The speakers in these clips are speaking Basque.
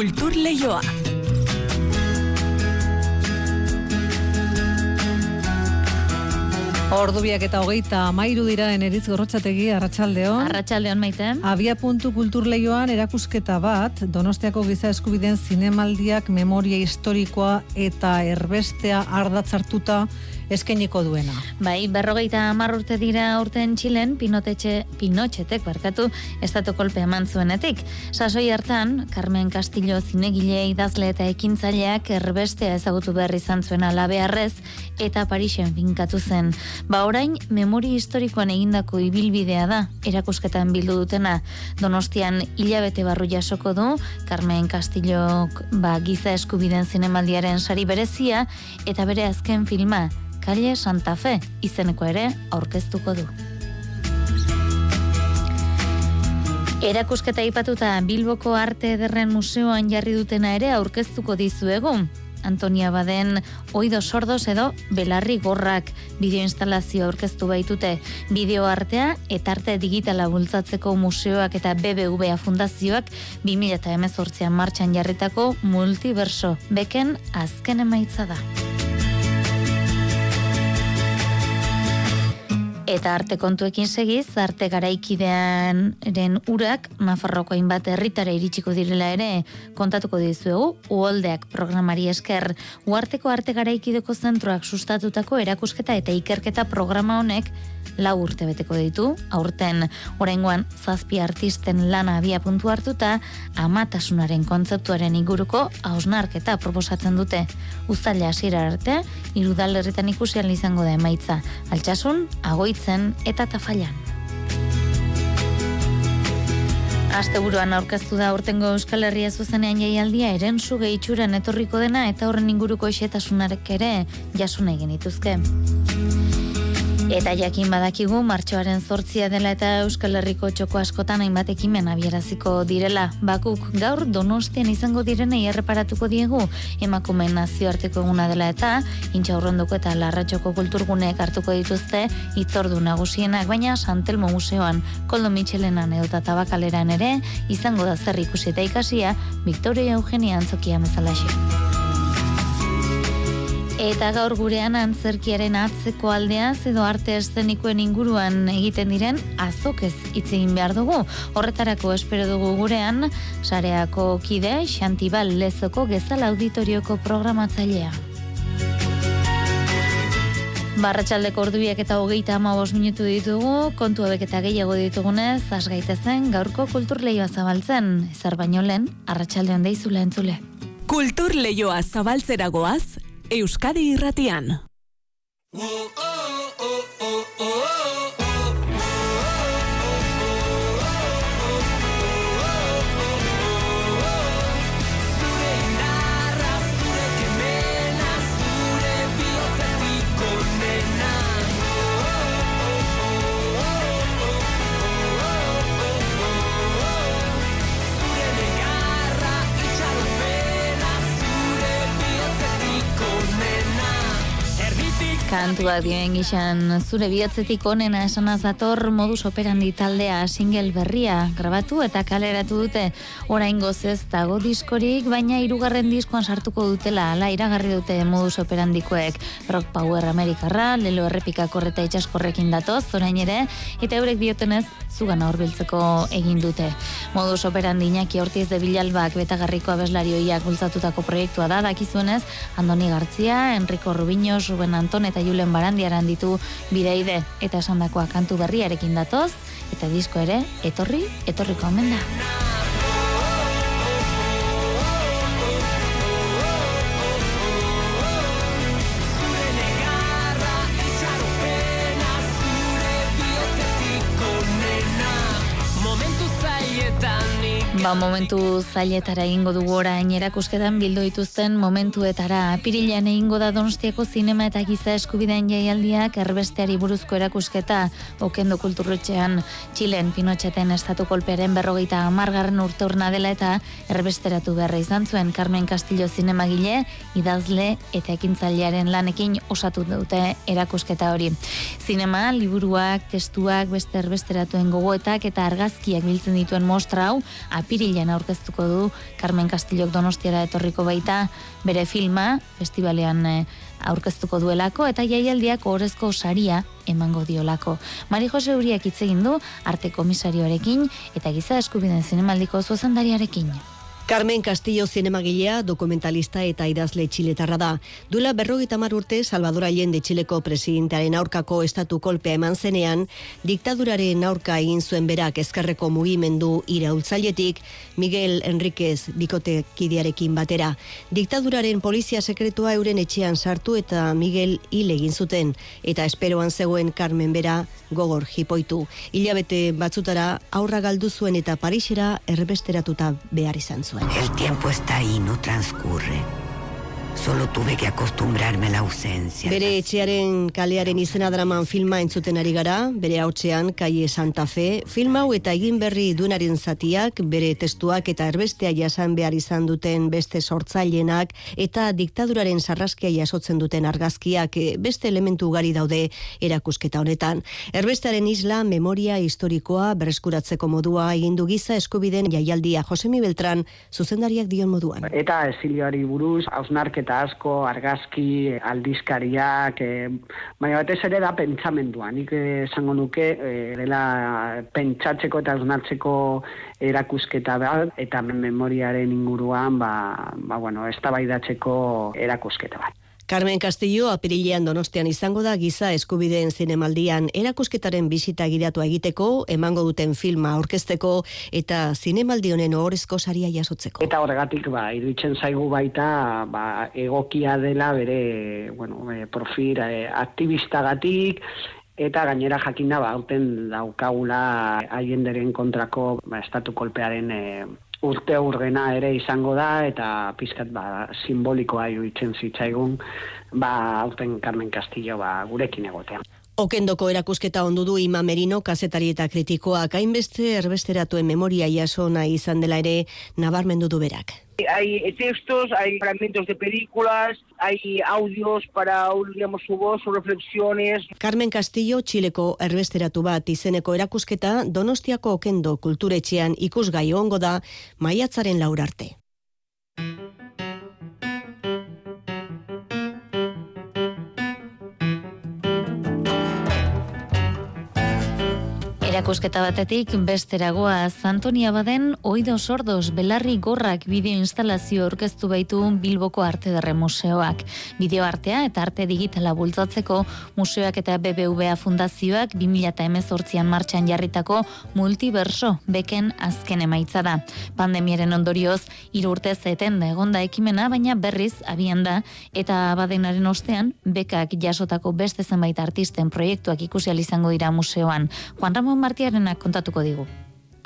Kultur Leioa. Ordubiak eta hogeita mairu dira eneritz gorrotxategi arratsaldeon. Arratsaldeon maite. Abia puntu kulturleioan erakusketa bat, Donostiako giza eskubideen zinemaldiak memoria historikoa eta erbestea ardatzartuta eskainiko duena. Bai, berrogeita hamar urte dira urten Txilen, Pinotetxe, Pinotxetek barkatu, estatu kolpe eman zuenetik. Sasoi hartan, Carmen Castillo zinegile idazle eta ekintzaileak erbestea ezagutu behar izan zuen alabearrez, eta Parisen finkatu zen. Ba orain, memori historikoan egindako ibilbidea da, erakusketan bildu dutena. Donostian hilabete barru jasoko du, Carmen Castillo ba, giza eskubiden zinemaldiaren sari berezia, eta bere azken filma, Kalle Santa Fe izeneko ere aurkeztuko du. Erakusketa ipatuta Bilboko Arte Ederren Museoan jarri dutena ere aurkeztuko dizuegu. Antonia Baden oido sordos edo belarri gorrak bideoinstalazio aurkeztu baitute. Bideo artea eta arte digitala bultzatzeko museoak eta BBVA fundazioak 2018an martxan jarritako multiverso beken azken emaitza da. Eta arte kontuekin segiz, arte garaikidean urak, Nafarroko hainbat herritara iritsiko direla ere, kontatuko dizuegu, uoldeak programari esker, uarteko arte garaikideko zentroak sustatutako erakusketa eta ikerketa programa honek, lau urte beteko ditu, aurten oraingoan zazpi artisten lana abia puntu hartuta, amatasunaren kontzeptuaren inguruko hausnarketa proposatzen dute. Uztaila hasiera arte, irudalerritan ikusian izango da emaitza, altxasun, agoitzen eta tafailan. Asteburuan aurkeztu da urtengo Euskal Herria zuzenean jaialdia eren suge itxuran etorriko dena eta horren inguruko esetasunarik ere jasuna egin dituzke. Eta jakin badakigu martxoaren zortzia dela eta Euskal Herriko txoko askotan hainbat ekimen abieraziko direla. Bakuk gaur donostian izango direnei erreparatuko diegu emakumeen nazioarteko eguna dela eta intxaurrondoko eta larratxoko kulturguneek hartuko dituzte itzordu nagusienak baina Santelmo Museoan Koldo Michelenan edota tabakaleran ere izango da zer ikusi eta ikasia Victoria Eugenia Antzokia mezalaxe. Eta gaur gurean antzerkiaren atzeko aldeaz edo arte eszenikoen inguruan egiten diren azokez hitz egin behar dugu. Horretarako espero dugu gurean sareako kide Xantibal Lezoko Gezal Auditorioko programatzailea. Barratxaldeko ordubiak eta hogeita ama minutu ditugu, kontu abek eta gehiago ditugunez, asgaitezen gaurko kultur lehioa zabaltzen, zer baino lehen, arratsaldean deizula entzule. Kultur lehioa zabaltzeragoaz, Euskadi irratian. Kantua dioen gixan zure bihotzetik onena esanaz dator modus operandi taldea single berria grabatu eta kaleratu dute orain gozez dago diskorik baina hirugarren diskoan sartuko dutela ala iragarri dute modus operandikoek rock power amerikarra lelo errepika korreta itxaskorrekin datoz orain ere eta eurek diotenez zugan aurbiltzeko egin dute. Modus operandi inaki hortiz de bilalbak betagarriko abeslarioiak bultzatutako proiektua da dakizuenez Andoni Gartzia, Enrico Rubiño, Ruben Anton eta Julen Barandiaran ditu bideide eta esandakoa kantu berriarekin datoz eta disko ere etorri etorriko omen da. Ba, momentu zailetara egingo dugu orain erakusketan bildu dituzten momentuetara. Apirilean egingo da Donostiako zinema eta giza eskubideen jaialdiak erbesteari buruzko erakusketa okendo kulturrutxean Txilen Pinotxeten estatu kolpearen berrogeita amargarren urte urna dela eta erbesteratu beharra izan zuen Carmen Castillo zinemagile, idazle eta ekintzailearen lanekin osatu dute erakusketa hori. Zinema, liburuak, testuak, beste erbesteratuen gogoetak eta argazkiak biltzen dituen mostra hau, apirilean aurkeztuko du Carmen Castillok Donostiara etorriko baita bere filma festivalean eh, aurkeztuko duelako eta jaialdiak orezko saria emango diolako. Mari Jose Uriak hitz egin du arte komisarioarekin eta giza eskubideen zinemaldiko zuzendariarekin. Carmen Castillo zinemagilea, dokumentalista eta idazle txiletarra da. Duela berrogeita urte Salvador Allende txileko presidentearen aurkako estatu kolpea eman zenean, diktaduraren aurka egin zuen berak ezkerreko mugimendu iraultzailetik, Miguel Enriquez bikote kidearekin batera. Diktaduraren polizia sekretua euren etxean sartu eta Miguel hil egin zuten, eta esperoan zegoen Carmen bera gogor jipoitu. Hilabete batzutara aurra galdu zuen eta Parisera erbesteratuta behar izan zuen. El tiempo está ahí, no transcurre. Solo tuve que acostumbrarme a la ausencia. Bere etxearen kalearen izena draman filma entzuten ari gara, bere hautzean Kaie Santa Fe, film hau eta egin berri duenaren zatiak, bere testuak eta erbestea jasan behar izan duten beste sortzailenak eta diktaduraren sarraskia jasotzen duten argazkiak eh, beste elementu ugari daude erakusketa honetan. Erbestearen isla memoria historikoa bereskuratzeko modua egin du giza eskubiden jaialdia Josemi Beltran zuzendariak dion moduan. Eta esilioari buruz, hausnarketa asko, argazki, aldizkariak, e, baina batez ere da pentsamendua. Nik eh, esango nuke, e, dela pentsatzeko eta hausnartzeko erakusketa bat, eta memoriaren inguruan, ba, ba bueno, eztabaidatzeko erakusketa bat. Carmen Castillo apirilean donostian izango da giza eskubideen zinemaldian erakusketaren bisita giratua egiteko, emango duten filma aurkezteko eta zinemaldi honen ohorezko saria jasotzeko. Eta horregatik, ba, iruditzen zaigu baita, ba, egokia dela bere, bueno, e, profil e, aktivistagatik, eta gainera jakinda ba aurten daukagula haienderen kontrako ba, estatu kolpearen e, urte aurrena ere izango da eta pizkat ba simbolikoa iruditzen zitzaigun ba aurten Carmen Castillo ba gurekin egotea. Okendoko erakusketa ondu du Ima Merino kazetari eta kritikoak hainbeste erbesteratuen memoria jasona izan dela ere nabarmendu du berak. Hay textos, hay fragmentos de películas, hay audios para digamos, su voz, sus reflexiones. Carmen Castillo, Txileko erbesteratu bat izeneko erakusketa Donostiako Okendo kulturetxean ikusgai ongo da maiatzaren laur arte. Erakusketa batetik besteragoa Antonia Baden oido sordos belarri gorrak bideo instalazio orkestu baitu Bilboko Arte Derre Museoak. Bideo artea eta arte digitala bultzatzeko museoak eta BBVA fundazioak 2018an martxan jarritako multiverso beken azken emaitza da. Pandemiaren ondorioz hiru urte zeten da egonda ekimena baina berriz abian da eta Badenaren ostean bekak jasotako beste zenbait artisten proiektuak ikusi izango dira museoan. Juan Ramon Martiarenak kontatuko digu.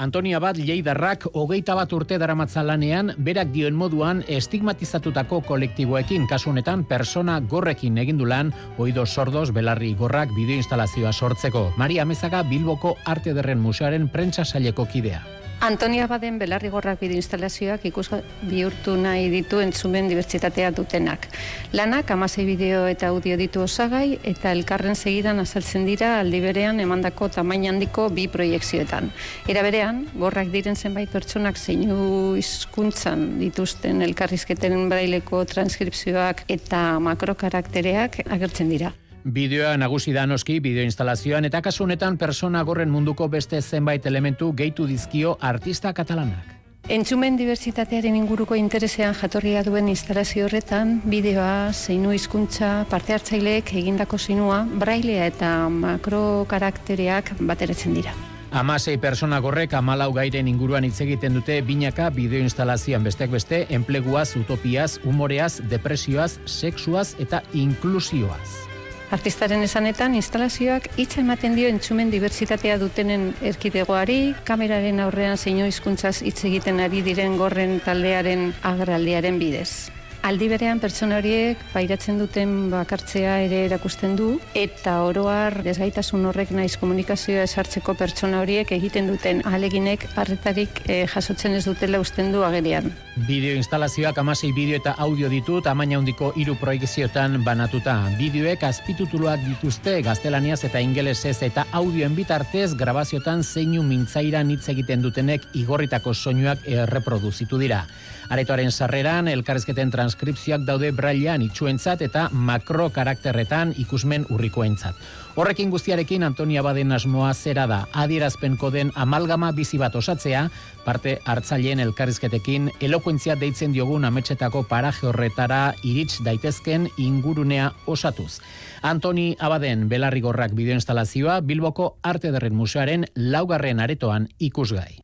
Antonia bat Lleidarrak hogeita bat urte daramatza lanean, berak dioen moduan estigmatizatutako kolektiboekin kasunetan persona gorrekin egindu lan, oido sordos belarri gorrak bideoinstalazioa sortzeko. Maria Mezaga Bilboko Arte Derren Museoaren prentsa saileko kidea. Antonia Baden belarrigorrak bide instalazioak ikus bihurtu nahi ditu entzumen dibertsitatea dutenak. Lanak amasei bideo eta audio ditu osagai eta elkarren segidan azaltzen dira aldi berean emandako tamaina handiko bi proiektzioetan. Era berean, gorrak diren zenbait pertsonak zeinu hizkuntzan dituzten elkarrizketen braileko transkripzioak eta makrokaraktereak agertzen dira. Bideoa nagusi da noski bideo instalazioan eta kasu honetan persona gorren munduko beste zenbait elementu gehitu dizkio artista katalanak. Entzumen diversitatearen inguruko interesean jatorria duen instalazio horretan, bideoa, zeinu hizkuntza, parte hartzaileek egindako zinua, brailea eta makro karaktereak bateratzen dira. Amasei persona gorrek amalau gairen inguruan hitz egiten dute binaka bideo instalazioan besteak beste, enpleguaz, utopiaz, humoreaz, depresioaz, sexuaz eta inklusioaz. Artistaren esanetan, instalazioak hitz ematen dio entzumen diversitatea dutenen erkidegoari, kameraren aurrean zeino hizkuntzaz hitz egiten ari diren gorren taldearen agerraldiaren bidez. Aldi berean pertsona horiek pairatzen duten bakartzea ere erakusten du eta oroar desgaitasun horrek naiz komunikazioa esartzeko pertsona horiek egiten duten aleginek arretarik eh, jasotzen ez dutela usten du agerian. Bideo instalazioak amasei bideo eta audio ditu tamaina handiko hiru proiekzioetan banatuta. Bideoek azpitutuluak dituzte gaztelaniaz eta ingelesez eta audioen bitartez grabaziotan zeinu mintzaira hitz egiten dutenek igorritako soinuak erreproduzitu dira. Aretoaren sarreran, elkarrezketen transkripzioak daude brailean itxuentzat eta makro karakterretan ikusmen urrikoentzat. Horrekin guztiarekin Antonia Baden asmoa zera da adierazpen koden amalgama bizi bat osatzea, parte hartzaileen elkarrizketekin elokuentzia deitzen diogun ametsetako paraje horretara irits daitezken ingurunea osatuz. Antoni Abaden belarrigorrak bideoinstalazioa Bilboko Arte Derren Museoaren laugarren aretoan ikusgai.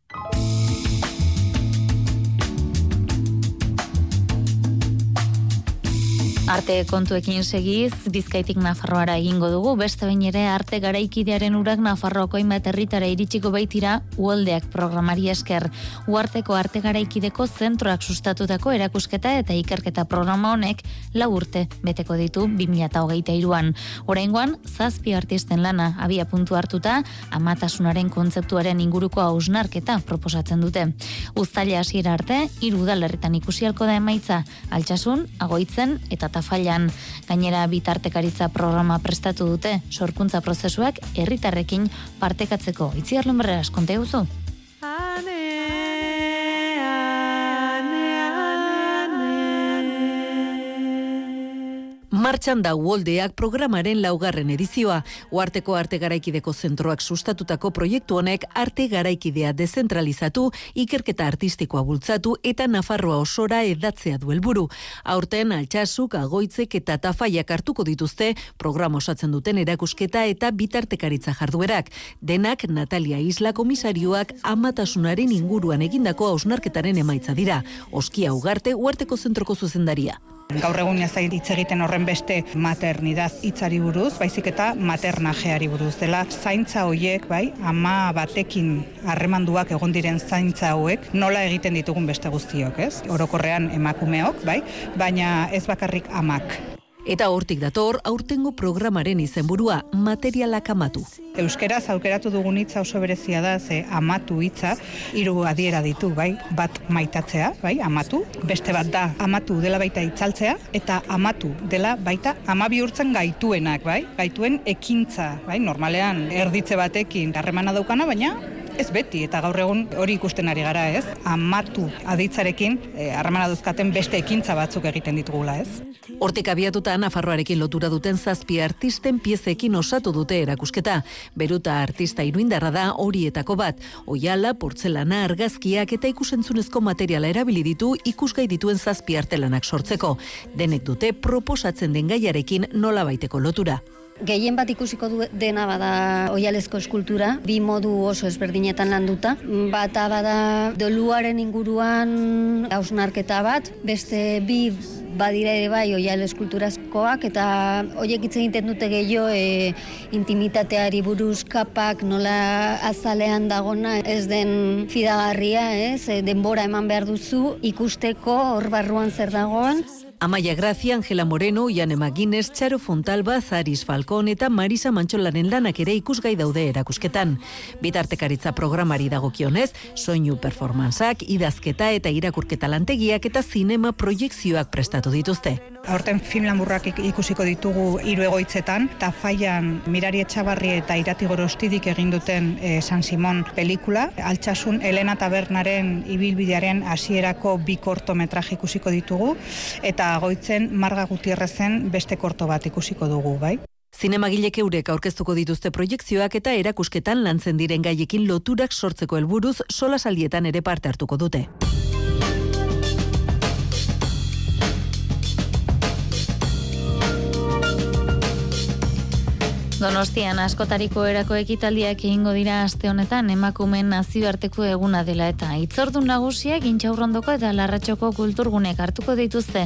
Arte kontuekin segiz, bizkaitik Nafarroara egingo dugu, beste bain ere arte garaikidearen urak Nafarroako hainbat herritara iritsiko baitira uoldeak programari esker. Uarteko arte garaikideko zentroak sustatutako erakusketa eta ikerketa programa honek lau urte beteko ditu 2008an. Oraingoan, zazpi artisten lana abia puntu hartuta, amatasunaren kontzeptuaren inguruko hausnarketa proposatzen dute. Uztaila hasiera arte, hiru udalerritan ikusialko da emaitza, altxasun, agoitzen eta tafailan. Gainera bitartekaritza programa prestatu dute, sorkuntza prozesuak herritarrekin partekatzeko. Itziar lumberreras, konte guzu? Martxan da Uoldeak programaren laugarren edizioa. Uarteko arte garaikideko zentroak sustatutako proiektu honek arte garaikidea dezentralizatu, ikerketa artistikoa bultzatu eta Nafarroa osora edatzea du helburu. Aurten altxasuk, agoitzek eta tafaiak hartuko dituzte programa osatzen duten erakusketa eta bitartekaritza jarduerak. Denak Natalia Isla komisarioak amatasunaren inguruan egindako hausnarketaren emaitza dira. Oskia ugarte Uarteko zentroko zuzendaria. Gaur egun ez hitz egiten horren beste maternidad hitzari buruz, baizik eta maternajeari buruz dela zaintza hoiek, bai, ama batekin harremanduak egon diren zaintza hauek nola egiten ditugun beste guztiok, ez? Orokorrean emakumeok, bai, baina ez bakarrik amak. Eta hortik dator, aurtengo programaren izenburua materialak amatu. Euskeraz aukeratu dugun hitza oso berezia da, ze amatu hitza hiru adiera ditu, bai? Bat maitatzea, bai? Amatu. Beste bat da, amatu dela baita itzaltzea, eta amatu dela baita ama bihurtzen gaituenak, bai? Gaituen ekintza, bai? Normalean erditze batekin harremana daukana, baina ez beti, eta gaur egun hori ikusten ari gara, ez? Amatu aditzarekin, eh, harremana duzkaten beste ekintza batzuk egiten ditugula, ez? Hortik abiatuta Nafarroarekin lotura duten zazpi artisten piezekin osatu dute erakusketa. Beruta artista iruindarra da horietako bat. Oiala, portzelana, argazkiak eta ikusentzunezko materiala erabili ditu ikusgai dituen zazpi artelanak sortzeko. Denek dute proposatzen den gaiarekin nola baiteko lotura. Gehien bat ikusiko du dena bada oialezko eskultura, bi modu oso ezberdinetan landuta. Bata bada doluaren inguruan hausnarketa bat, beste bi badira ere bai oial eskulturazkoak eta horiek hitz egiten dute gehiago e, intimitateari buruz kapak nola azalean dagona ez den fidagarria, ez? E, denbora eman behar duzu ikusteko hor barruan zer dagoen. Amaia Gracia, Angela Moreno, Iane Maguines, Txaro Fontalba, Zaris Falcón eta Marisa Mantxolaren lanak ere ikusgai daude erakusketan. Bitartekaritza programari dagokionez, soinu performanzak, idazketa eta irakurketa lantegiak eta zinema proiektzioak prestatu dituzte. Horten film lamurrak ikusiko ditugu hiru egoitzetan, eta faian Mirari Etxabarri eta Irati Gorostidik egin duten e, San Simon pelikula, altxasun Elena Tabernaren ibilbidearen hasierako bi kortometraje ikusiko ditugu, eta goitzen Marga Gutierrezen beste korto bat ikusiko dugu, bai? Zinemagilek eurek aurkeztuko dituzte proiektzioak eta erakusketan lantzen diren gaiekin loturak sortzeko helburuz sola saldietan ere parte hartuko dute. Donostian askotariko erako ekitaldiak egingo dira aste honetan emakumeen nazioarteko eguna dela eta itzordun nagusiak intxaurrondoko eta larratxoko kulturgunek hartuko dituzte,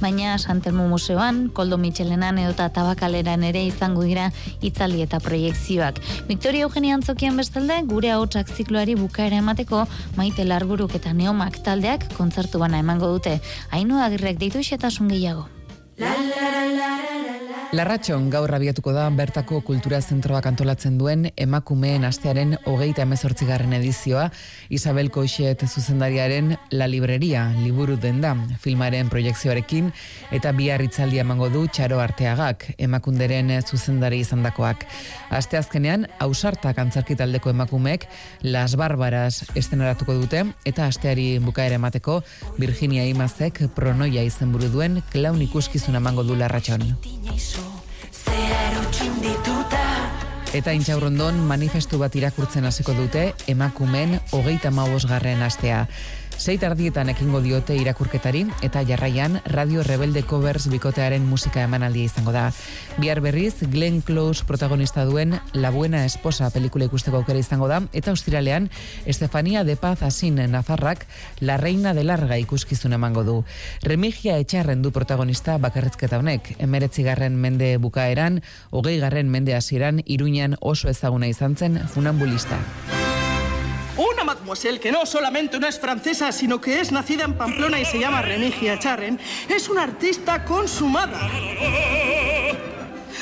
baina Santelmo Museoan, Koldo Michelenan edota Tabakaleran ere izango dira itzaldi eta proiektzioak. Victoria Eugenia Antzokian bestalde, gure ahotsak zikloari bukaera emateko maite larburuk eta neomak taldeak kontzertu bana emango dute. Hainu agirrek deitu xetasun gehiago. Larratxon gaur abiatuko da bertako kultura zentroak antolatzen duen emakumeen astearen hogeita emezortzigarren edizioa Isabel Koixet zuzendariaren La Libreria liburu den da filmaren proiektzioarekin eta bihar itzaldia emango du txaro arteagak emakunderen zuzendari izandakoak. Aste azkenean ausartak antzarki taldeko emakumeek Las Barbaras estenaratuko dute eta asteari bukaera emateko Virginia Imazek pronoia izenburu duen klaun ikuskizuna emango du Larratxon. Eta intxaurrondon manifestu bat irakurtzen hasiko dute emakumen hogeita garren astea. Zeit ardietan ekingo diote irakurketari eta jarraian Radio Rebelde Covers bikotearen musika emanaldia izango da. Bihar berriz, Glenn Close protagonista duen La Buena Esposa pelikula ikusteko aukera izango da eta ostiralean Estefania de Paz Asin Nafarrak La Reina de Larga ikuskizun emango du. Remigia etxarren du protagonista bakarrizketa honek. Emeretzi garren mende bukaeran, hogei garren mende hasieran iruñan oso ezaguna izan zen funambulista. Una mademoiselle que no solamente no es francesa, sino que es nacida en Pamplona y se llama Remigia Charren, es una artista consumada.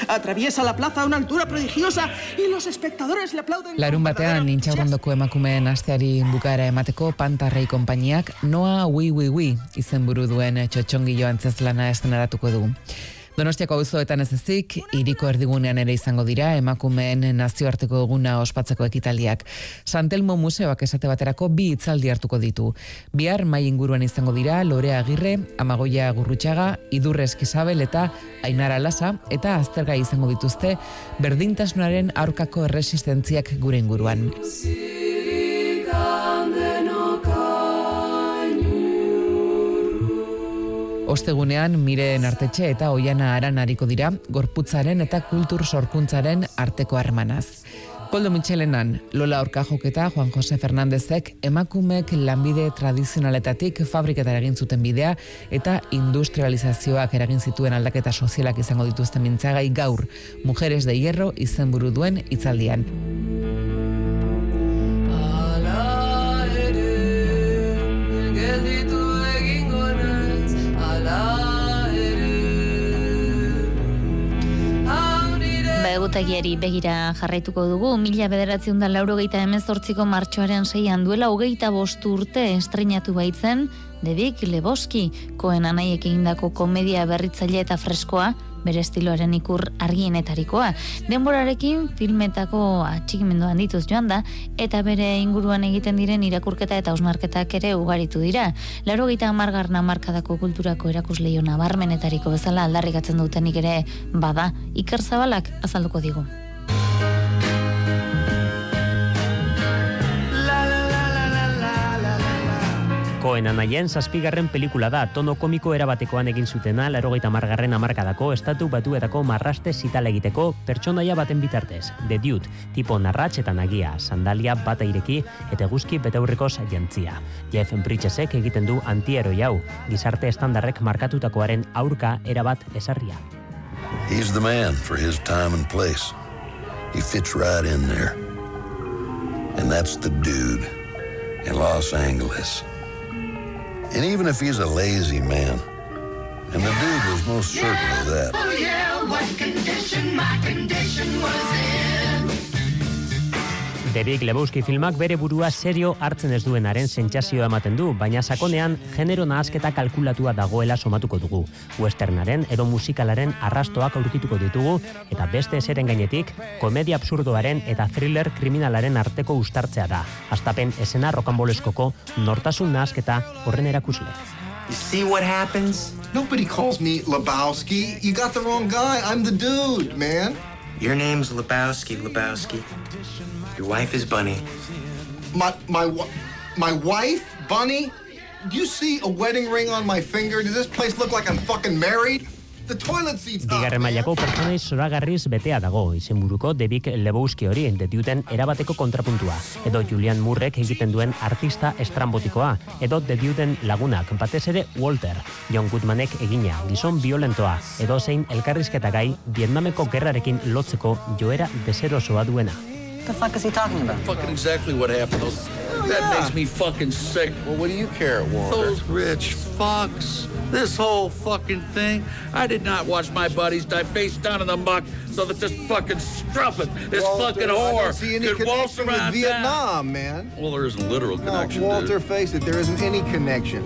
Atraviesa la plaza a una altura prodigiosa y los espectadores le aplauden. Larun batean intxaurrondoko emakumeen asteari bukaera emateko pantarrei konpainiak Noa Ui Ui Ui izenburu duen txotxongillo antzezlana estenaratuko du. Donostiako auzoetan ez ezik, iriko erdigunean ere izango dira emakumeen nazioarteko eguna ospatzeko ekitaldiak. Santelmo museoak esate baterako bi hitzaldi hartuko ditu. Bihar mai inguruan izango dira Lore Agirre, Amagoia Gurrutxaga, Idurre Eskizabel eta Ainara Lasa eta azterga izango dituzte berdintasunaren aurkako erresistentziak gure inguruan. Ostegunean miren artetxe eta oiana aran hariko dira gorputzaren eta kultur sorkuntzaren arteko harmanaz. Koldo Michelenan, Lola Orkajok eta Juan Jose Fernandezek emakumek lanbide tradizionaletatik fabriketara egin zuten bidea eta industrializazioak eragin zituen aldaketa sozialak izango dituzten mintzagai gaur, Mujeres de Hierro izenburu duen itzaldian. Egutegiari begira jarraituko dugu, mila bederatzen da laurogeita emezortziko martxoaren seian duela hogeita bostu urte estrenatu baitzen, Debik Leboski, koen anaiek egindako komedia berritzaile eta freskoa, bere estiloaren ikur argienetarikoa. Denborarekin filmetako atxikimenduan dituz joan da, eta bere inguruan egiten diren irakurketa eta osnarketak ere ugaritu dira. Laro gita amargarna markadako kulturako erakusleio nabarmenetariko bezala aldarrikatzen dutenik ere bada, iker zabalak azalduko digu. Koen anaien zazpigarren pelikula da, tono komiko erabatekoan egin zutena, larogeita margarren amarkadako, estatu batuetako marraste zital egiteko, pertsonaia baten bitartez, The Dude, tipo narratx eta nagia, sandalia bata ireki, eta guzki betaurreko jantzia. Jeff Bridgesek egiten du antieroi hau, gizarte estandarrek markatutakoaren aurka erabat esarria. He's the man for his time and place. He fits right in there. And that's the dude in Los Angeles. And even if he's a lazy man, and the dude was most certain of that. Oh yeah, what condition my condition was in. Derek Lebowski filmak bere burua serio hartzen ez duenaren sentsazioa ematen du, baina sakonean genero nahasketa kalkulatua dagoela somatuko dugu. Westernaren edo musikalaren arrastoak aurkituko ditugu eta beste eseren gainetik komedia absurdoaren eta thriller kriminalaren arteko ustartzea da. Astapen esena rokanboleskoko nortasun nahasketa horren erakusle. You see what happens? Nobody calls me Lebowski. You got the wrong guy. I'm the dude, man. Your name's Lebowski, Lebowski. Your wife is Bunny. My my my wife, Bunny. Do you see a wedding ring on my finger? Does this place look like I'm fucking married? The toilet seat's up, Bigarren mailako pertsonai zoragarriz betea dago, izenburuko Debik Lebowski hori detiuten erabateko kontrapuntua, edo Julian Murrek egiten duen artista estrambotikoa, edo dediuten lagunak, batez ere Walter, John Goodmanek egina, gizon violentoa, edo zein elkarrizketa gai Vietnameko gerrarekin lotzeko joera deserosoa duena. The fuck is he talking about? Fucking exactly what happened. Oh, that makes me fucking sick. Well, what do you care, Walter? Those rich fucks. This whole fucking thing. I did not watch my buddies die face down in the muck so that this fucking strumpet, this Walter, fucking I whore, don't see any could waltz connection with around Vietnam, town. man. Well, there isn't literal No, connection. Walter, dude. face it, there isn't any connection.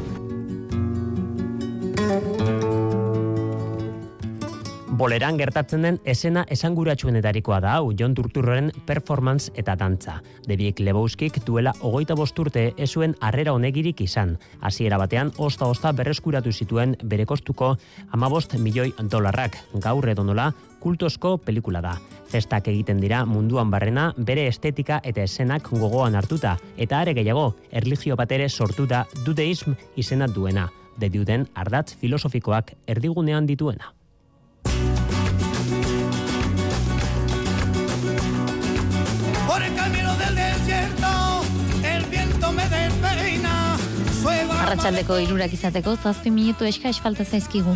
Boleran gertatzen den esena esanguratsuenetarikoa da hau John Turturroren performance eta dantza. Debiek Lebowskik duela hogeita bosturte ezuen harrera honegirik izan. Hasiera batean, osta-osta berreskuratu zituen bere kostuko amabost milioi dolarrak. Gaur edonola, kultozko pelikula da. Festak egiten dira munduan barrena bere estetika eta eszenak gogoan hartuta. Eta are gehiago, erlijio bat ere sortuta dudeism izena duena. Debiuden ardatz filosofikoak erdigunean dituena. Sueva Arratsaldeko irurak izateko zazpi minutu eska falta zaizkigu.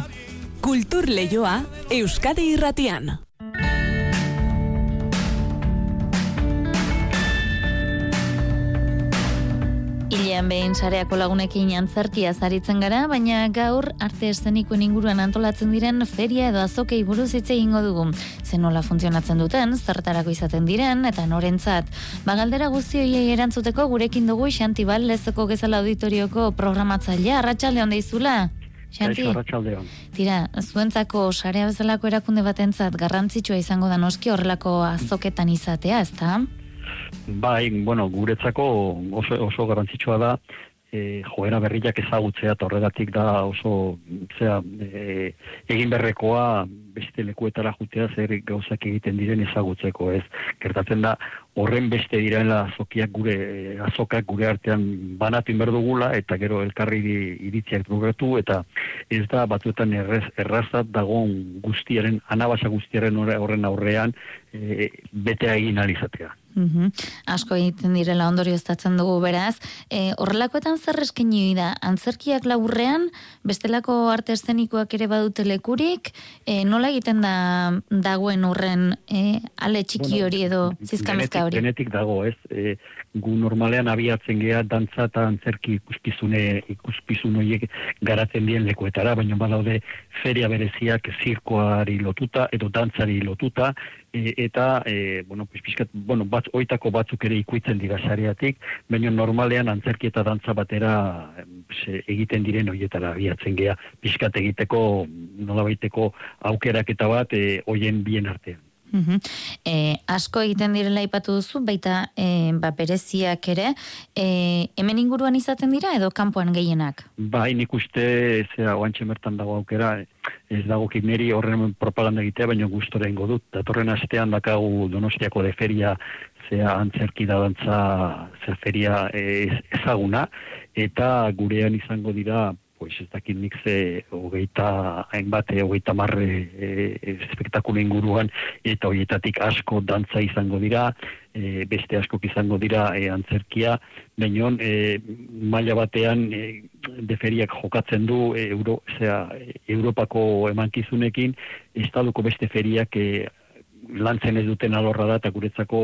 Kultur leioa Euskadi irratian. Ilean behin sareako lagunekin antzerkia zaritzen gara, baina gaur arte eszenikoen inguruan antolatzen diren feria edo azokei buruz hitz egingo dugu. Zen nola funtzionatzen duten, zertarako izaten diren, eta norentzat. Bagaldera guzti hoiei erantzuteko gurekin dugu Xantibal lezoko gezala auditorioko programatzailea, arratsalde hon deizula. Xanti, tira, zuentzako sarea bezalako erakunde batentzat garrantzitsua izango da noski horrelako azoketan izatea, ezta? Bai, bueno, guretzako oso, oso garrantzitsua da e, joera berriak ezagutzea eta horregatik da oso zera, e, egin berrekoa beste lekuetara jutea zer gauzak egiten diren ezagutzeko, ez? Gertatzen da horren beste direla azokiak gure e, azokak gure artean banatu inber dugula eta gero elkarri iritziak dugetu eta ez da batzuetan errez, errazat dagoen guztiaren, anabasa guztiaren horre- horren aurrean e, betea egin alizatea. Mhm. Asko egiten direla ondorioztatzen dugu beraz. E, horrelakoetan zer eskaini da? Antzerkiak laburrean, bestelako arte eszenikoak ere badute lekurik, e, nola egiten da dagoen horren e, ale txiki hori edo zizkamezka hori? denetik dago, ez? E, gu normalean abiatzen gea dantza eta antzerki ikuskizune ikuskizun horiek garatzen dien lekuetara, baina badaude feria bereziak zirkoari lotuta edo dantzari lotuta e, eta e, bueno, pues, pixkat, bueno, bat, oitako batzuk ere ikuitzen dira sareatik, baina normalean antzerki eta dantza batera se, egiten diren horietara abiatzen gea pixkat egiteko nolabaiteko aukeraketa bat e, hoien bien artean. Mhm. E, asko egiten direla aipatu duzu, baita e, ba, bereziak ere, e, hemen inguruan izaten dira edo kanpoan gehienak? Bai, nik uste, zera, oantxe bertan dago aukera, ez dago kimeri horren propaganda egitea, baina gustora ingo dut. Datorren astean dakagu Donostiako de feria, zea antzerki da dantza, feria ez, ezaguna, eta gurean izango dira, pues ez dakit nik ze hogeita, hainbat, hogeita marre e, espektakulu inguruan, eta horietatik asko dantza izango dira, e, beste askok izango dira e, antzerkia, baina e, maila batean e, deferiak jokatzen du e, Euro, zera, e, Europako emankizunekin, estaduko beste feriak e, lantzen ez duten alorra da, eta guretzako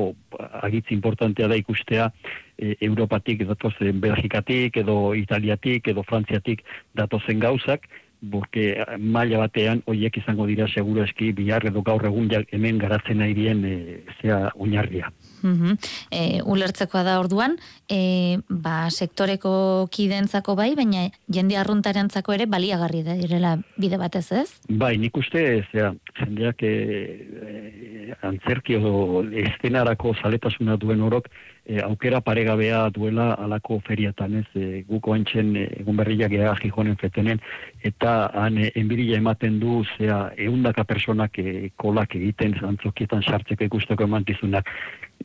agitz importantea da ikustea e, Europatik datozen Belgikatik, edo Italiatik, edo Frantziatik datozen gauzak, porque maila batean hoiek izango dira seguro eski bihar edo gaur egun hemen garatzen nahi dien e, zea oinarria. Mhm. E, ulertzekoa da orduan, e, ba, sektoreko kidentzako bai, baina jende arruntarentzako ere baliagarri da direla bide batez ez? Bai, nik uste, zera, jendeak e, e, antzerki edo estenarako zaletasuna duen orok e, aukera paregabea duela alako feriatan ez e, guko antxen egun berriak ega jijonen fetenen eta han e, enbirila ematen du zea eundaka personak e, kolak egiten antzokietan sartzeko ikusteko emantizunak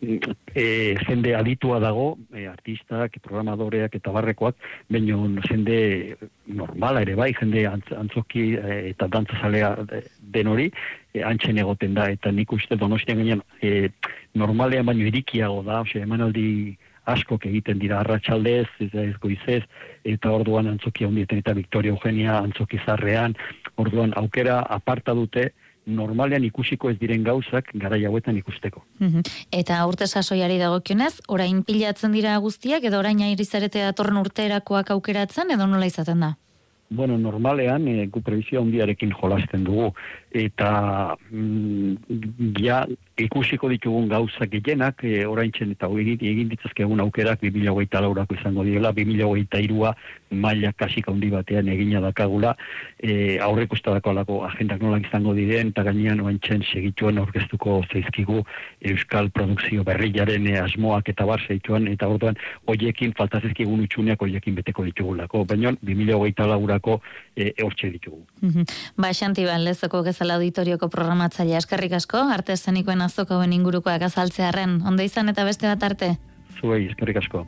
e, jende aditua dago, e, artistak, programadoreak eta barrekoak, baino jende normala ere bai, jende antzoki e, eta dantzazalea den hori, e, antxen egoten da, eta nik uste donostian gainean e, normalean baino irikiago da, ose, emanaldi askok egiten dira arratsaldez, ez ez goizez, eta orduan antzoki handietan eta Victoria Eugenia antzoki zarrean, orduan aukera aparta dute, normalean ikusiko ez diren gauzak gara hauetan ikusteko. Eta urte sasoiari dagokionez, orain pilatzen dira guztiak edo orain airizarete datorren urterakoak aukeratzen edo nola izaten da? Bueno, normalean, e, gu prebizio handiarekin jolasten dugu, eta mm, ja, ikusiko ditugun gauzak gehienak, e, oraintzen eta egin, egin ditzazkegun aukerak 2008 laurako izango direla, 2008 irua maila kasika handi batean egina dakagula, e, aurrek ustadako alako agendak nolak izango diren, eta gainean oraintzen segituen aurkeztuko zeizkigu Euskal Produkzio berriaren e, asmoak eta bar zeituan, eta orduan hoiekin faltazizkigun utxuneak hoiekin beteko ditugulako, baina 2008 laurako e, hortxe ditugu. Mm Ba, Xanti lezoko gezala auditorioko programatzaile eskerrik asko, arte zenikoen azokoen ingurukoak azaltzearen, ondo izan eta beste bat arte? Zuei, eskerrik asko.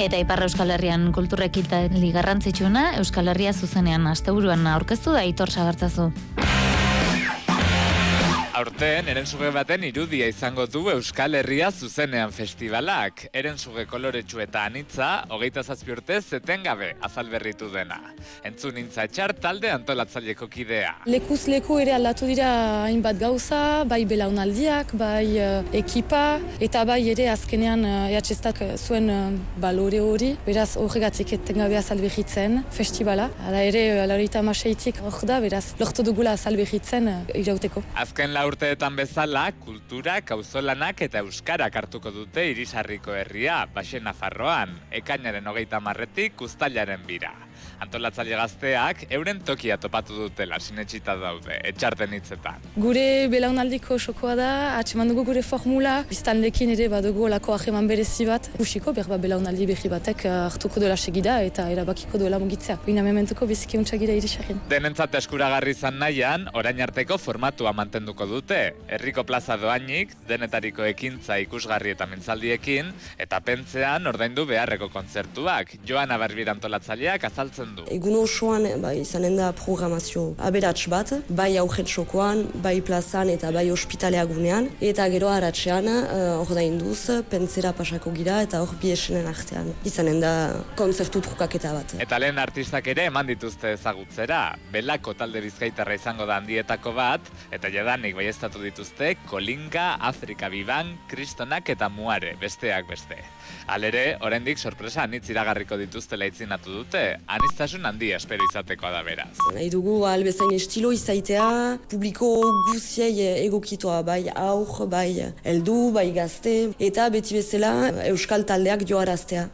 Eta Iparra Euskal Herrian kulturrekilta garrantzitsuna Euskal Herria zuzenean asteburuan aurkeztu da Itor Sagartzazu. Aurten, erenzuge baten irudia izango du Euskal Herria zuzenean festivalak. Erenzuge koloretsu eta anitza, hogeita zazpi urte zeten gabe azal berritu dena. Entzun nintza etxar talde antolatzaileko kidea. Lekuz leku ere aldatu dira hainbat gauza, bai belaunaldiak, bai uh, ekipa, eta bai ere azkenean uh, ehatxestak zuen uh, balore hori. Beraz, horregatik etengabe azal berritzen festivala. Hala ere, uh, larita maseitik hor da, beraz, lortu dugula azal berritzen uh, irauteko. Azken la urteetan bezala, kultura, kauzolanak eta euskarak hartuko dute irisarriko herria, Baxe Nafarroan, ekainaren hogeita marretik, kustailaren bira antolatzaile gazteak euren tokia topatu dutela sinetxita daude, etxarten hitzetan. Gure belaunaldiko sokoa da, atxeman dugu gure formula, biztandekin ere badugu olako aheman berezi bat, usiko berba belaunaldi behi batek eh, hartuko dola segida eta erabakiko duela mugitzea. Bina mementuko biziki untsagira irisarren. Denentzat eskuragarri zan nahian, orain arteko formatua mantenduko dute. Herriko plaza doainik, denetariko ekintza ikusgarri eta mentzaldiekin, eta pentzean ordaindu beharreko kontzertuak. Joana Barbira antolatzaileak azaltzen du. Egun osoan bai, izanen da programazio aberats bat, bai aurret sokoan, bai plazan eta bai ospitaleagunean, eta gero haratzean uh, hor da induz, pentsera pasako gira eta hor biesenen artean. Izanen da konzertu trukaketa bat. Eta lehen artistak ere eman dituzte ezagutzera, belako talde bizkaitarra izango da handietako bat, eta jadanik bai dituzte, Kolinga, Afrika Biban, Kristonak eta Muare, besteak beste. Alere, oraindik sorpresa anitz iragarriko dituzte laitzinatu dute, aniztasun handia espero izatekoa da beraz. Nahi dugu albezain estilo izaitea, publiko guziei egokitoa, bai aur, bai eldu, bai gazte, eta beti bezala euskal taldeak joaraztea.